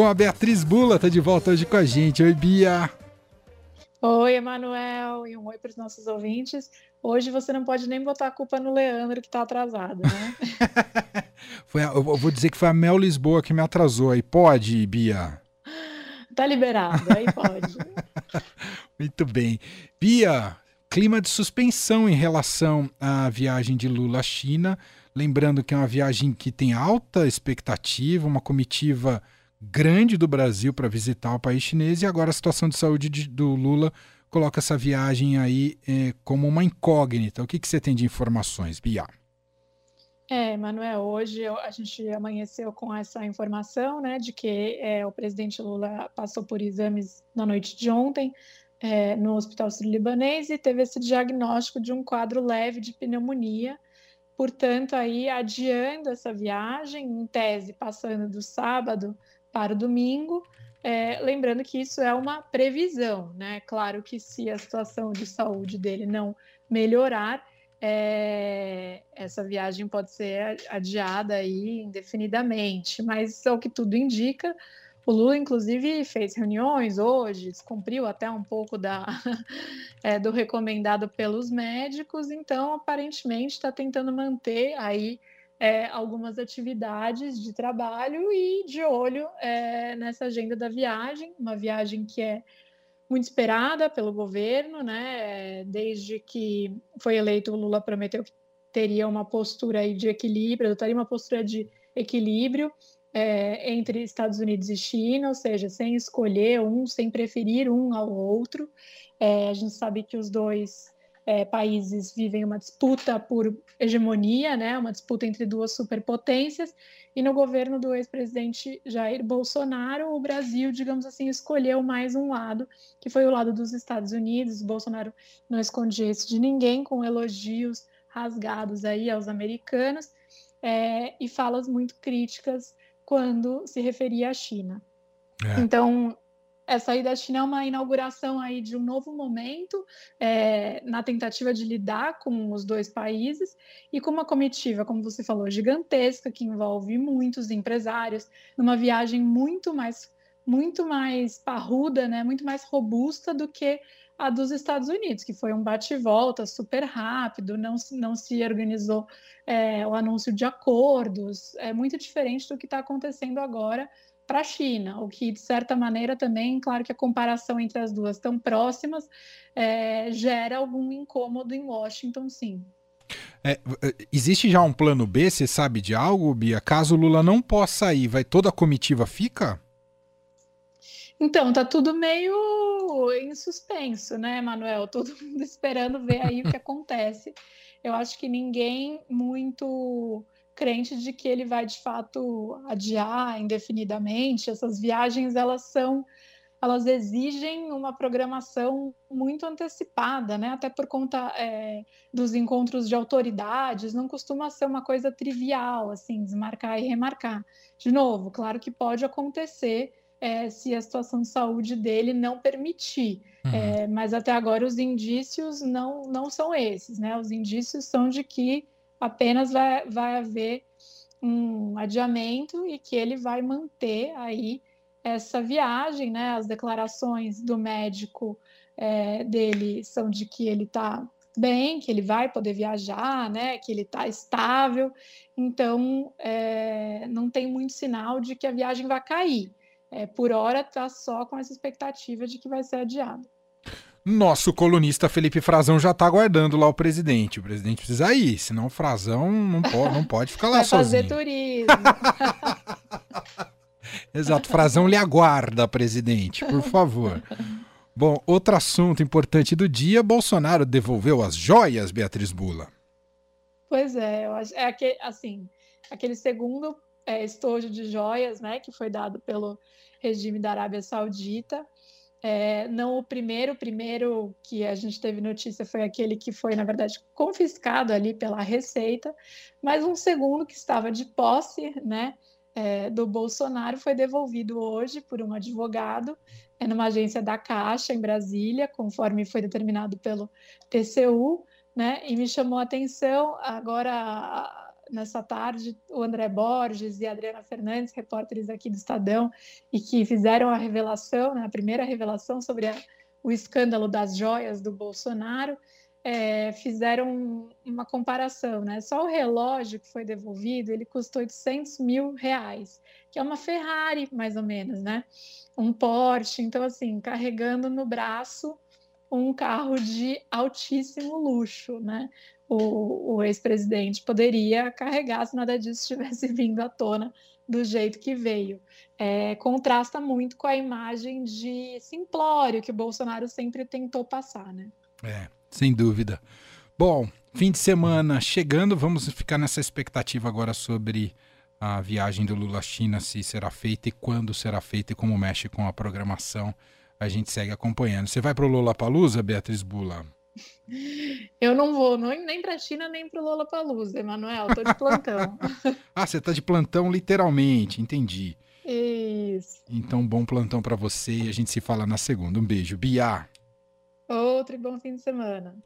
com a Beatriz Bula, tá de volta hoje com a gente. Oi, Bia. Oi, Emanuel, e um oi para os nossos ouvintes. Hoje você não pode nem botar a culpa no Leandro que está atrasado, né? foi a, eu vou dizer que foi a Mel Lisboa que me atrasou aí. Pode, Bia? Tá liberado, aí pode. Muito bem. Bia, clima de suspensão em relação à viagem de Lula à China. Lembrando que é uma viagem que tem alta expectativa, uma comitiva grande do Brasil para visitar o país chinês e agora a situação de saúde de, do Lula coloca essa viagem aí é, como uma incógnita. O que, que você tem de informações, Bia? É, Manuel, hoje a gente amanheceu com essa informação, né, de que é, o presidente Lula passou por exames na noite de ontem é, no Hospital Sírio-Libanês e teve esse diagnóstico de um quadro leve de pneumonia, portanto, aí adiando essa viagem, em tese, passando do sábado para o domingo, é, lembrando que isso é uma previsão, né? Claro que se a situação de saúde dele não melhorar, é, essa viagem pode ser adiada aí indefinidamente, mas ao que tudo indica, o Lula, inclusive, fez reuniões hoje, descumpriu até um pouco da, é, do recomendado pelos médicos, então aparentemente está tentando manter aí é, algumas atividades de trabalho e de olho é, nessa agenda da viagem, uma viagem que é muito esperada pelo governo, né? Desde que foi eleito, o Lula prometeu que teria uma postura aí de equilíbrio, adotaria uma postura de equilíbrio é, entre Estados Unidos e China, ou seja, sem escolher um, sem preferir um ao outro. É, a gente sabe que os dois é, países vivem uma disputa por hegemonia, né, uma disputa entre duas superpotências, e no governo do ex-presidente Jair Bolsonaro, o Brasil, digamos assim, escolheu mais um lado, que foi o lado dos Estados Unidos. O Bolsonaro não escondia isso de ninguém, com elogios rasgados aí aos americanos, é, e falas muito críticas quando se referia à China. É. Então, essa ida à China é uma inauguração aí de um novo momento é, na tentativa de lidar com os dois países e com uma comitiva, como você falou, gigantesca que envolve muitos empresários, numa viagem muito mais muito mais parruda, né, muito mais robusta do que a dos Estados Unidos, que foi um bate-volta super rápido, não, não se organizou é, o anúncio de acordos, é muito diferente do que está acontecendo agora para a China, o que, de certa maneira, também, claro que a comparação entre as duas tão próximas é, gera algum incômodo em Washington, sim. É, existe já um plano B, você sabe de algo, Bia? Caso Lula não possa ir, vai toda a comitiva fica? Então, tá tudo meio em suspenso, né, Manuel? Todo mundo esperando ver aí o que acontece. Eu acho que ninguém muito crente de que ele vai de fato adiar indefinidamente. Essas viagens elas são elas exigem uma programação muito antecipada, né? Até por conta é, dos encontros de autoridades, não costuma ser uma coisa trivial, assim, desmarcar e remarcar. De novo, claro que pode acontecer é, se a situação de saúde dele não permitir, uhum. é, mas até agora os indícios não, não são esses, né? Os indícios são de que apenas vai, vai haver um adiamento e que ele vai manter aí essa viagem, né? As declarações do médico é, dele são de que ele está bem, que ele vai poder viajar, né? Que ele está estável. Então, é, não tem muito sinal de que a viagem vai cair. É, por hora, está só com essa expectativa de que vai ser adiado. Nosso colunista Felipe Frazão já está aguardando lá o presidente. O presidente precisa ir, senão o Frazão não pode, não pode ficar lá Vai sozinho. fazer turismo. Exato, Frazão lhe aguarda, presidente, por favor. Bom, outro assunto importante do dia: Bolsonaro devolveu as joias, Beatriz Bula. Pois é, eu acho, é aquele, assim, aquele segundo é, estojo de joias, né, que foi dado pelo regime da Arábia Saudita. É, não o primeiro, o primeiro que a gente teve notícia foi aquele que foi, na verdade, confiscado ali pela Receita, mas um segundo que estava de posse, né, é, do Bolsonaro foi devolvido hoje por um advogado. É, numa agência da Caixa em Brasília, conforme foi determinado pelo TCU, né, e me chamou a atenção agora nessa tarde o André Borges e a Adriana Fernandes, repórteres aqui do Estadão, e que fizeram a revelação, né, a primeira revelação sobre a, o escândalo das joias do Bolsonaro, é, fizeram uma comparação, né? Só o relógio que foi devolvido, ele custou 800 mil reais, que é uma Ferrari, mais ou menos, né? Um Porsche, então assim, carregando no braço um carro de altíssimo luxo, né? O, o ex-presidente poderia carregar se nada disso tivesse vindo à tona do jeito que veio. É, contrasta muito com a imagem de simplório que o Bolsonaro sempre tentou passar, né? É, sem dúvida. Bom, fim de semana chegando, vamos ficar nessa expectativa agora sobre a viagem do Lula à China, se será feita e quando será feita e como mexe com a programação. A gente segue acompanhando. Você vai para o Lula Palusa, Beatriz Bula? Eu não vou nem para a China nem para o Lula Palusa, Emanuel. Estou de plantão. ah, você está de plantão literalmente, entendi. Isso. Então, bom plantão para você e a gente se fala na segunda. Um beijo. Bia. Outro bom fim de semana.